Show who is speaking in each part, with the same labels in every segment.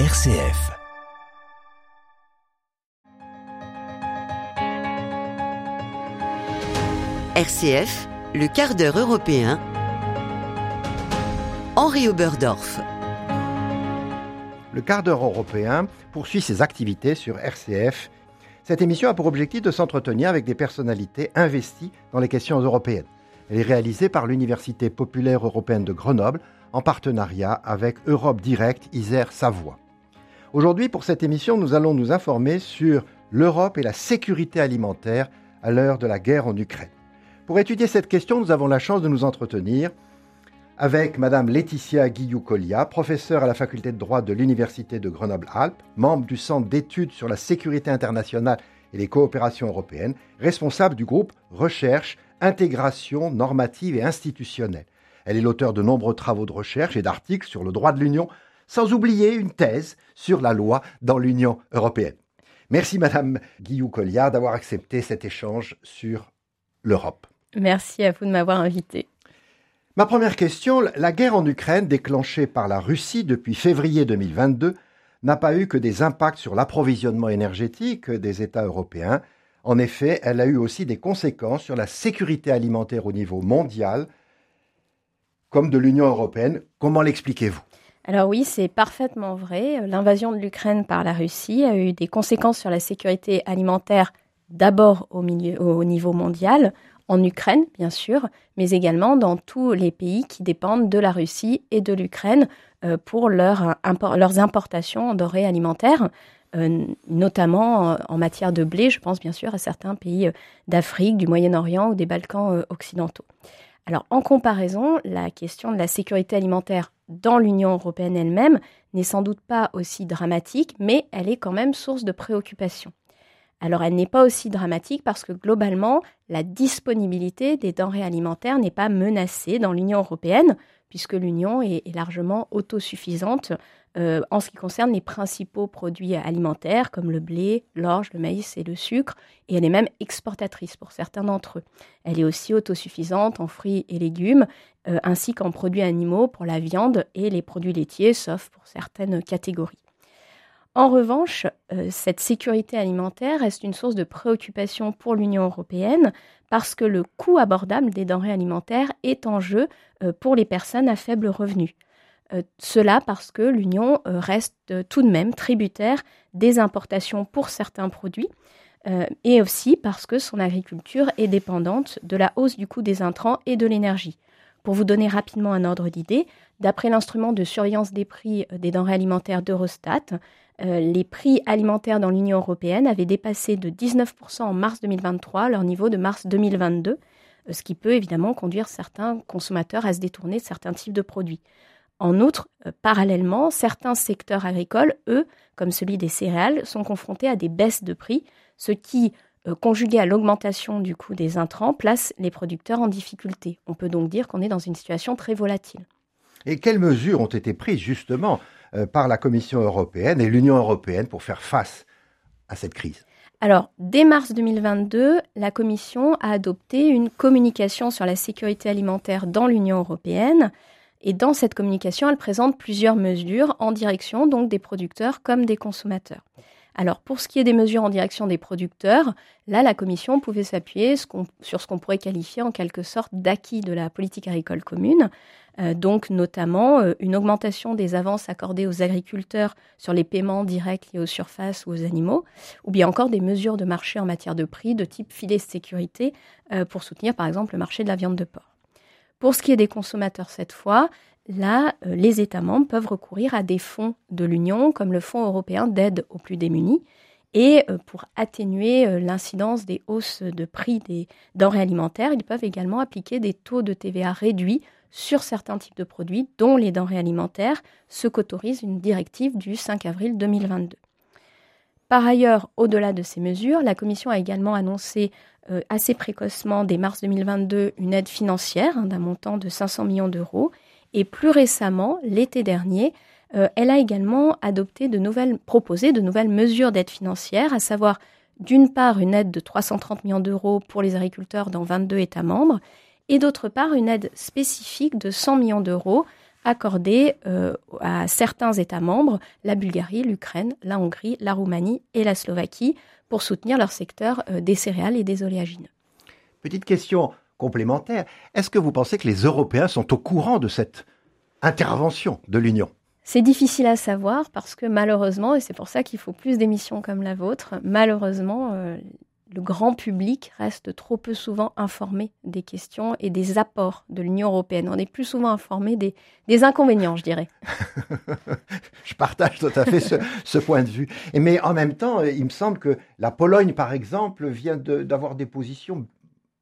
Speaker 1: RCF.
Speaker 2: RCF, le quart d'heure européen. Henri Oberdorf.
Speaker 3: Le quart d'heure européen poursuit ses activités sur RCF. Cette émission a pour objectif de s'entretenir avec des personnalités investies dans les questions européennes. Elle est réalisée par l'Université populaire européenne de Grenoble en partenariat avec Europe Direct Isère Savoie. Aujourd'hui, pour cette émission, nous allons nous informer sur l'Europe et la sécurité alimentaire à l'heure de la guerre en Ukraine. Pour étudier cette question, nous avons la chance de nous entretenir avec Madame Laetitia Guillou-Collia, professeure à la faculté de droit de l'Université de Grenoble-Alpes, membre du Centre d'études sur la sécurité internationale et les coopérations européennes, responsable du groupe Recherche, Intégration normative et institutionnelle. Elle est l'auteur de nombreux travaux de recherche et d'articles sur le droit de l'Union, sans oublier une thèse sur la loi dans l'Union européenne. Merci Madame Guillou-Collia d'avoir accepté cet échange sur l'Europe.
Speaker 4: Merci à vous de m'avoir invité.
Speaker 3: Ma première question, la guerre en Ukraine déclenchée par la Russie depuis février 2022 n'a pas eu que des impacts sur l'approvisionnement énergétique des États européens. En effet, elle a eu aussi des conséquences sur la sécurité alimentaire au niveau mondial, comme de l'Union européenne. Comment l'expliquez-vous?
Speaker 4: Alors oui, c'est parfaitement vrai. L'invasion de l'Ukraine par la Russie a eu des conséquences sur la sécurité alimentaire d'abord au, au, niveau mondial, en Ukraine, bien sûr, mais également dans tous les pays qui dépendent de la Russie et de l'Ukraine euh, pour leur, leurs importations en denrées alimentaires, euh, notamment euh, en matière de blé. Je pense bien sûr à certains pays d'Afrique, du Moyen-Orient ou des Balkans occidentaux. Alors, en comparaison, la question de la sécurité alimentaire dans l'Union européenne elle-même n'est sans doute pas aussi dramatique, mais elle est quand même source de préoccupation. Alors elle n'est pas aussi dramatique parce que globalement, la disponibilité des denrées alimentaires n'est pas menacée dans l'Union européenne, puisque l'Union est, largement autosuffisante euh, en ce qui concerne les principaux produits alimentaires comme le blé, l'orge, le maïs et le sucre, et elle est même exportatrice pour certains d'entre eux. Elle est aussi autosuffisante en fruits et légumes, euh, ainsi qu'en produits animaux pour la viande et les produits laitiers, sauf pour certaines catégories. En revanche, euh, cette sécurité alimentaire reste une source de préoccupation pour l'Union européenne parce que le coût abordable des denrées alimentaires est en jeu pour les personnes à faible revenu. Euh, cela parce que l'Union reste tout de même tributaire des importations pour certains produits et aussi parce que son agriculture est dépendante de la hausse du coût des intrants et de l'énergie. Pour vous donner rapidement un ordre d'idée, d'après l'instrument de surveillance des prix des denrées alimentaires d'Eurostat, euh, les prix alimentaires dans l'Union européenne avaient dépassé de 19% en mars 2023 leur niveau de mars 2022, euh, ce qui peut évidemment conduire certains consommateurs à se détourner de certains types de produits. En outre, euh, parallèlement, certains secteurs agricoles, eux, comme celui des céréales, sont confrontés à des baisses de prix, ce qui, conjugué à l'augmentation du coût des intrants, place les producteurs en difficulté. On peut donc dire qu'on est dans une situation très volatile.
Speaker 3: Et quelles mesures ont été prises justement euh, par la Commission européenne et l'Union européenne pour faire face à cette crise?
Speaker 4: Alors, dès mars 2022, la Commission a adopté une communication sur la sécurité alimentaire dans l'Union européenne. Et dans cette communication, elle présente plusieurs mesures en direction donc des producteurs comme des consommateurs. Alors, pour ce qui est des mesures en direction des producteurs, là, la Commission pouvait s'appuyer sur ce qu'on pourrait qualifier en quelque sorte d'acquis de la politique agricole commune, euh, donc notamment euh, une augmentation des avances accordées aux agriculteurs sur les paiements directs liés aux surfaces ou aux animaux, ou bien encore des mesures de marché en matière de prix de type filet de sécurité euh, pour soutenir par exemple le marché de la viande de porc. Pour ce qui est des consommateurs cette fois, là, les États membres peuvent recourir à des fonds de l'Union, comme le Fonds européen d'aide aux plus démunis, et pour atténuer l'incidence des hausses de prix des denrées alimentaires, ils peuvent également appliquer des taux de TVA réduits sur certains types de produits, dont les denrées alimentaires, ce qu'autorise une directive du 5 avril 2022. Par ailleurs, au-delà de ces mesures, la Commission a également annoncé euh, assez précocement, dès mars 2022, une aide financière hein, d'un montant de 500 millions d'euros. Et plus récemment, l'été dernier, euh, elle a également adopté de nouvelles, proposé de nouvelles mesures d'aide financière, à savoir d'une part une aide de 330 millions d'euros pour les agriculteurs dans 22 États membres et d'autre part une aide spécifique de 100 millions d'euros accordée à certains États membres, la Bulgarie, l'Ukraine, la Hongrie, la Roumanie et la Slovaquie, pour soutenir leur secteur des céréales et des oléagineux.
Speaker 3: Petite question complémentaire, est-ce que vous pensez que les Européens sont au courant de cette intervention de l'Union?
Speaker 4: C'est difficile à savoir parce que malheureusement, et c'est pour ça qu'il faut plus d'émissions comme la vôtre, malheureusement, euh, le grand public reste trop peu souvent informé des questions et des apports de l'Union européenne. On est plus souvent informé des, inconvénients, je dirais.
Speaker 3: je partage tout à fait ce, point de vue. Mais en même temps, il me semble que la Pologne, par exemple, vient d'avoir des positions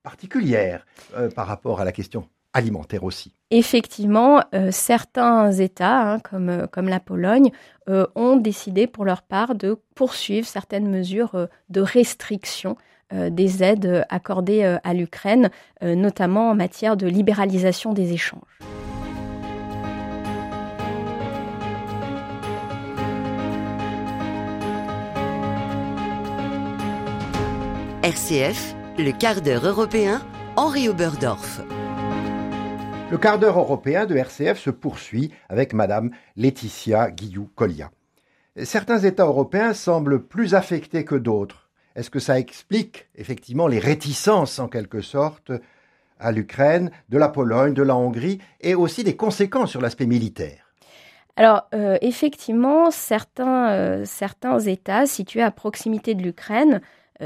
Speaker 3: particulières euh, par rapport à la question alimentaire aussi.
Speaker 4: Effectivement, euh, certains États, hein, comme, euh, comme la Pologne, euh, ont décidé pour leur part de poursuivre certaines mesures de restriction des aides accordées à l'Ukraine, notamment en matière de libéralisation des échanges.
Speaker 2: RCF, le quart d'heure européen, Henri Oberdorf.
Speaker 3: Le quart d'heure européen de RCF se poursuit avec Madame Laetitia Guillou-Collia. Certains États européens semblent plus affectés que d'autres. Est-ce que ça explique effectivement les réticences en quelque sorte à l'Ukraine, de la Pologne, de la Hongrie et aussi des conséquences sur l'aspect militaire?
Speaker 4: Alors, euh, effectivement, certains, euh, certains États situés à proximité de l'Ukraine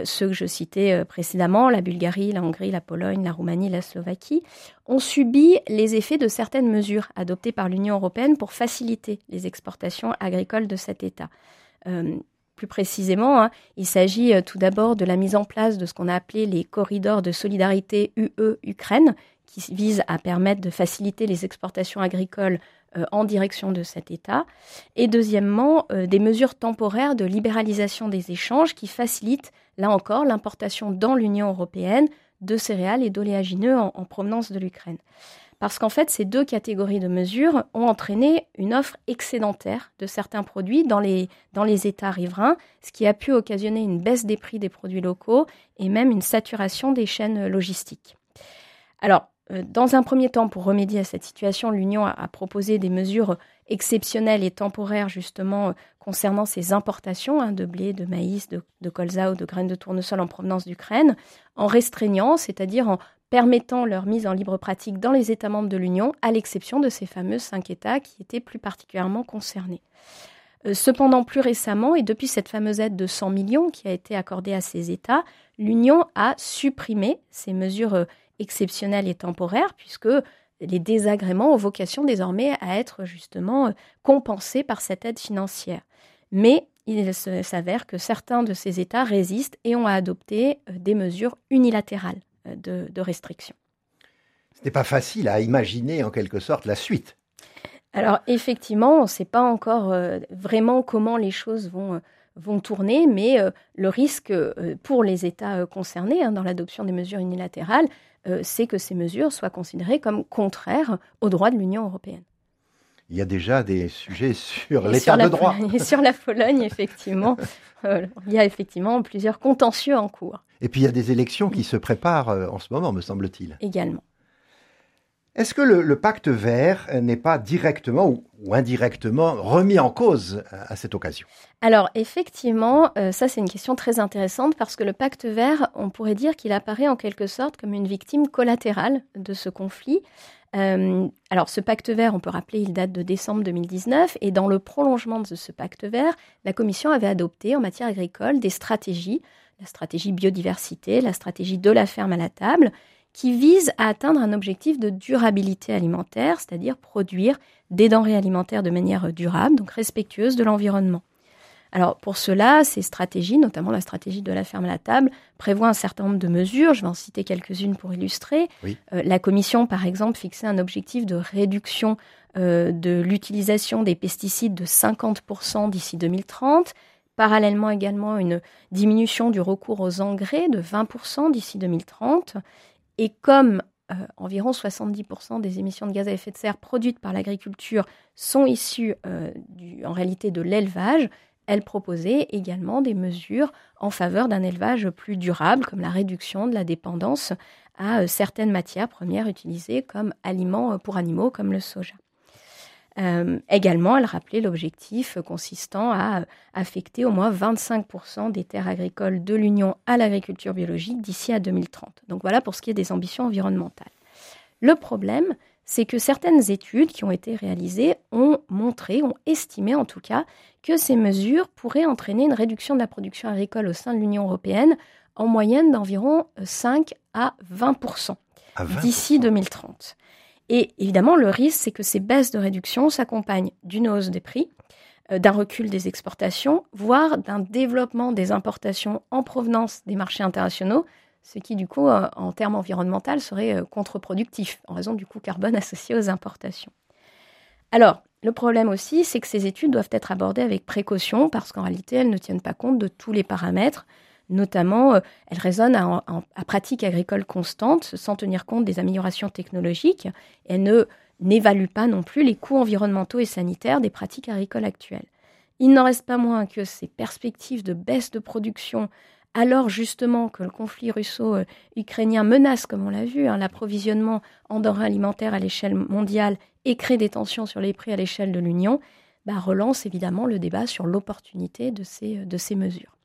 Speaker 4: ceux que je citais euh, précédemment, la Bulgarie, la Hongrie, la Pologne, la Roumanie, la Slovaquie, ont subi les effets de certaines mesures adoptées par l'Union européenne pour faciliter les exportations agricoles de cet État. Euh, plus précisément, hein, il s'agit tout d'abord de la mise en place de ce qu'on a appelé les corridors de solidarité UE-Ukraine, qui visent à permettre de faciliter les exportations agricoles en direction de cet État. Et deuxièmement, des mesures temporaires de libéralisation des échanges qui facilitent là encore, l'importation dans l'Union européenne de céréales et d'oléagineux en, provenance de l'Ukraine. Parce qu'en fait, ces deux catégories de mesures ont entraîné une offre excédentaire de certains produits dans les, dans les États riverains, ce qui a pu occasionner une baisse des prix des produits locaux et même une saturation des chaînes logistiques. Alors, euh, dans un premier temps, pour remédier à cette situation, l'Union a, proposé des mesures exceptionnelles et temporaires justement euh, concernant ces importations hein, de blé, de maïs, de, colza ou de graines de tournesol en provenance d'Ukraine, en restreignant, c'est-à-dire en permettant leur mise en libre pratique dans les États membres de l'Union, à l'exception de ces fameux cinq États qui étaient plus particulièrement concernés. Euh, cependant, plus récemment, et depuis cette fameuse aide de 100 millions qui a été accordée à ces États, l'Union a supprimé ces mesures exceptionnels et temporaires, puisque les désagréments ont vocation désormais à être justement euh, compensés par cette aide financière. Mais il s'avère que certains de ces États résistent et ont adopté euh, des mesures unilatérales euh, de, restriction.
Speaker 3: Ce n'est pas facile à imaginer en quelque sorte la suite.
Speaker 4: Alors effectivement, on ne sait pas encore vraiment comment les choses vont, vont tourner, mais le risque pour les États concernés hein, dans l'adoption des mesures unilatérales, euh, c'est que ces mesures soient considérées comme contraires aux droits de l'Union européenne.
Speaker 3: Il y a déjà des sujets sur l'état de droit.
Speaker 4: Et sur la Pologne, effectivement, euh, il y a effectivement plusieurs contentieux en cours.
Speaker 3: Et puis il y a des élections qui se préparent euh, en ce moment, me semble-t-il.
Speaker 4: Également.
Speaker 3: Est-ce que le, pacte vert n'est pas directement ou, indirectement remis en cause à, cette occasion?
Speaker 4: Alors effectivement, euh, ça c'est une question très intéressante parce que le pacte vert, on pourrait dire qu'il apparaît en quelque sorte comme une victime collatérale de ce conflit. Euh, alors ce pacte vert, on peut rappeler, il date de décembre 2019 et dans le prolongement de ce pacte vert, la Commission avait adopté en matière agricole des stratégies, la stratégie biodiversité, la stratégie de la ferme à la table qui vise à atteindre un objectif de durabilité alimentaire, c'est-à-dire produire des denrées alimentaires de manière durable, donc respectueuse de l'environnement. Alors pour cela, ces stratégies, notamment la stratégie de la ferme à la table, prévoient un certain nombre de mesures. Je vais en citer quelques-unes pour illustrer. Euh, la Commission, par exemple, fixait un objectif de réduction euh, de l'utilisation des pesticides de 50% d'ici 2030. Parallèlement également une diminution du recours aux engrais de 20% d'ici 2030 et comme euh, environ 70% des émissions de gaz à effet de serre produites par l'agriculture sont issues euh, en réalité de l'élevage, elle proposait également des mesures en faveur d'un élevage plus durable, comme la réduction de la dépendance à euh, certaines matières premières utilisées comme aliments pour animaux, comme le soja. Euh, également, elle rappelait l'objectif consistant à affecter au moins 25% des terres agricoles de l'Union à l'agriculture biologique d'ici à 2030. Donc voilà pour ce qui est des ambitions environnementales. Le problème, c'est que certaines études qui ont été réalisées ont montré, ont estimé en tout cas, que ces mesures pourraient entraîner une réduction de la production agricole au sein de l'Union européenne en moyenne d'environ 5 à 20% d'ici 2030. Et évidemment, le risque, c'est que ces baisses de réduction s'accompagnent d'une hausse des prix, euh, d'un recul des exportations, voire d'un développement des importations en provenance des marchés internationaux, ce qui, du coup, euh, en termes environnementaux, serait euh, contre-productif en raison du coût carbone associé aux importations. Alors, le problème aussi, c'est que ces études doivent être abordées avec précaution parce qu'en réalité, elles ne tiennent pas compte de tous les paramètres. Notamment, euh, elles raisonnent à, pratique agricole constante sans tenir compte des améliorations technologiques. Et elles ne n'évaluent pas non plus les coûts environnementaux et sanitaires des pratiques agricoles actuelles. Il n'en reste pas moins que ces perspectives de baisse de production alors justement que le conflit russo-ukrainien menace, comme on l'a vu, hein, l'approvisionnement en denrées alimentaires à l'échelle mondiale et crée des tensions sur les prix à l'échelle de l'Union, bah, relance évidemment le débat sur l'opportunité de ces mesures.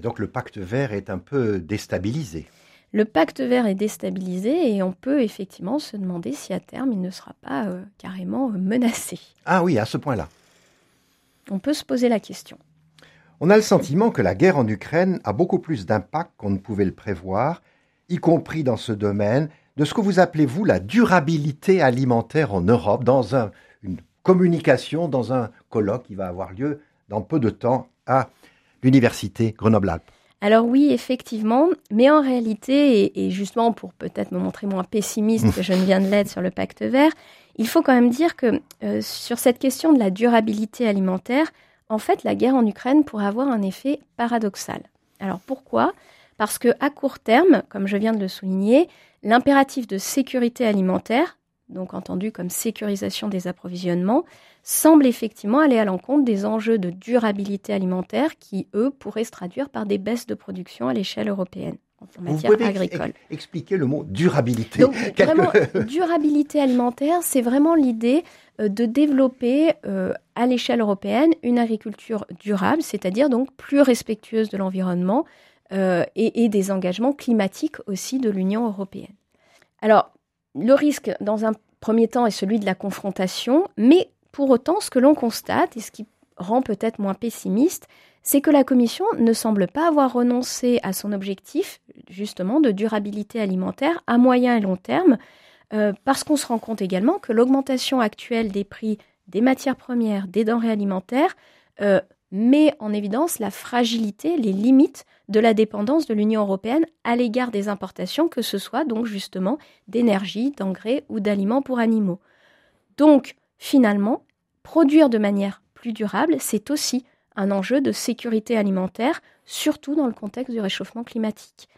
Speaker 3: Et donc le pacte vert est un peu déstabilisé.
Speaker 4: Le pacte vert est déstabilisé et on peut effectivement se demander si à terme il ne sera pas euh, carrément euh, menacé.
Speaker 3: Ah oui, à ce point-là.
Speaker 4: On peut se poser la question.
Speaker 3: On a le sentiment que la guerre en Ukraine a beaucoup plus d'impact qu'on ne pouvait le prévoir, y compris dans ce domaine de ce que vous appelez, vous, la durabilité alimentaire en Europe, dans une communication, dans un colloque qui va avoir lieu dans peu de temps à l'Université Grenoble-Alpes.
Speaker 4: Alors oui, effectivement, mais en réalité, et, justement pour peut-être me montrer moins pessimiste que je ne viens de l'être sur le pacte vert, il faut quand même dire que euh, sur cette question de la durabilité alimentaire, en fait, la guerre en Ukraine pourrait avoir un effet paradoxal. Alors pourquoi? Parce que à court terme, comme je viens de le souligner, l'impératif de sécurité alimentaire, donc entendu comme sécurisation des approvisionnements, semble effectivement aller à l'encontre des enjeux de durabilité alimentaire qui, eux, pourraient se traduire par des baisses de production à l'échelle européenne
Speaker 3: en matière Vous agricole. expliquer le mot durabilité.
Speaker 4: Donc, vraiment, durabilité alimentaire, c'est vraiment l'idée euh, de développer euh, à l'échelle européenne une agriculture durable, c'est-à-dire donc plus respectueuse de l'environnement euh, et, des engagements climatiques aussi de l'Union européenne. Alors, le risque, dans un premier temps, est celui de la confrontation, mais pour autant, ce que l'on constate, et ce qui rend peut-être moins pessimiste, c'est que la Commission ne semble pas avoir renoncé à son objectif, justement, de durabilité alimentaire à moyen et long terme, euh, parce qu'on se rend compte également que l'augmentation actuelle des prix des matières premières, des denrées alimentaires, euh, met en évidence la fragilité, les limites de la dépendance de l'Union européenne à l'égard des importations, que ce soit donc justement d'énergie, d'engrais ou d'aliments pour animaux. Donc, finalement, produire de manière plus durable, c'est aussi un enjeu de sécurité alimentaire, surtout dans le contexte du réchauffement climatique.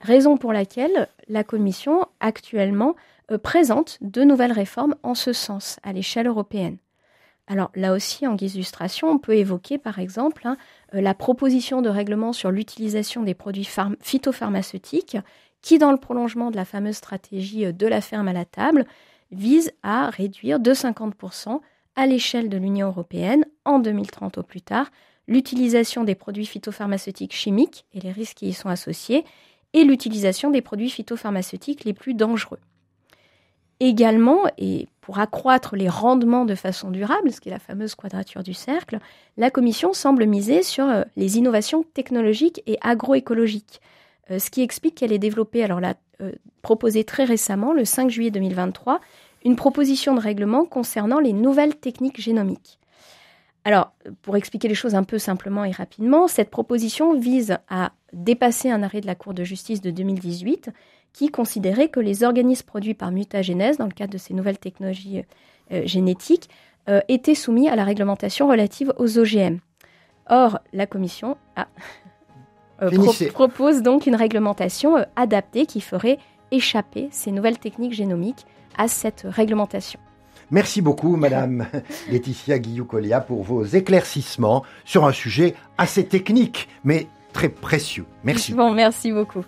Speaker 4: Raison pour laquelle la Commission actuellement euh, présente de nouvelles réformes en ce sens à l'échelle européenne. Alors là aussi, en guise d'illustration, on peut évoquer par exemple hein, euh, la proposition de règlement sur l'utilisation des produits phytopharmaceutiques qui, dans le prolongement de la fameuse stratégie euh, de la ferme à la table, vise à réduire de 50% à l'échelle de l'Union européenne, en 2030 au plus tard, l'utilisation des produits phytopharmaceutiques chimiques et les risques qui y sont associés, et l'utilisation des produits phytopharmaceutiques les plus dangereux. Également, et pour accroître les rendements de façon durable, ce qui est la fameuse quadrature du cercle, la Commission semble miser sur euh, les innovations technologiques et agroécologiques, ce qui explique qu'elle ait développé, alors euh, proposé très récemment, le 5 juillet 2023, une proposition de règlement concernant les nouvelles techniques génomiques. Alors, pour expliquer les choses un peu simplement et rapidement, cette proposition vise à dépasser un arrêt de la Cour de justice de 2018 qui considérait que les organismes produits par mutagénèse, dans le cadre de ces nouvelles technologies euh, génétiques, euh, étaient soumis à la réglementation relative aux OGM. Or, la Commission euh, propose donc une réglementation adaptée qui ferait échapper ces nouvelles techniques génomiques à cette réglementation.
Speaker 3: Merci beaucoup, Madame Laetitia Guillou-Collia, pour vos éclaircissements sur un sujet assez technique, mais très précieux. Merci.
Speaker 4: Bon, merci beaucoup.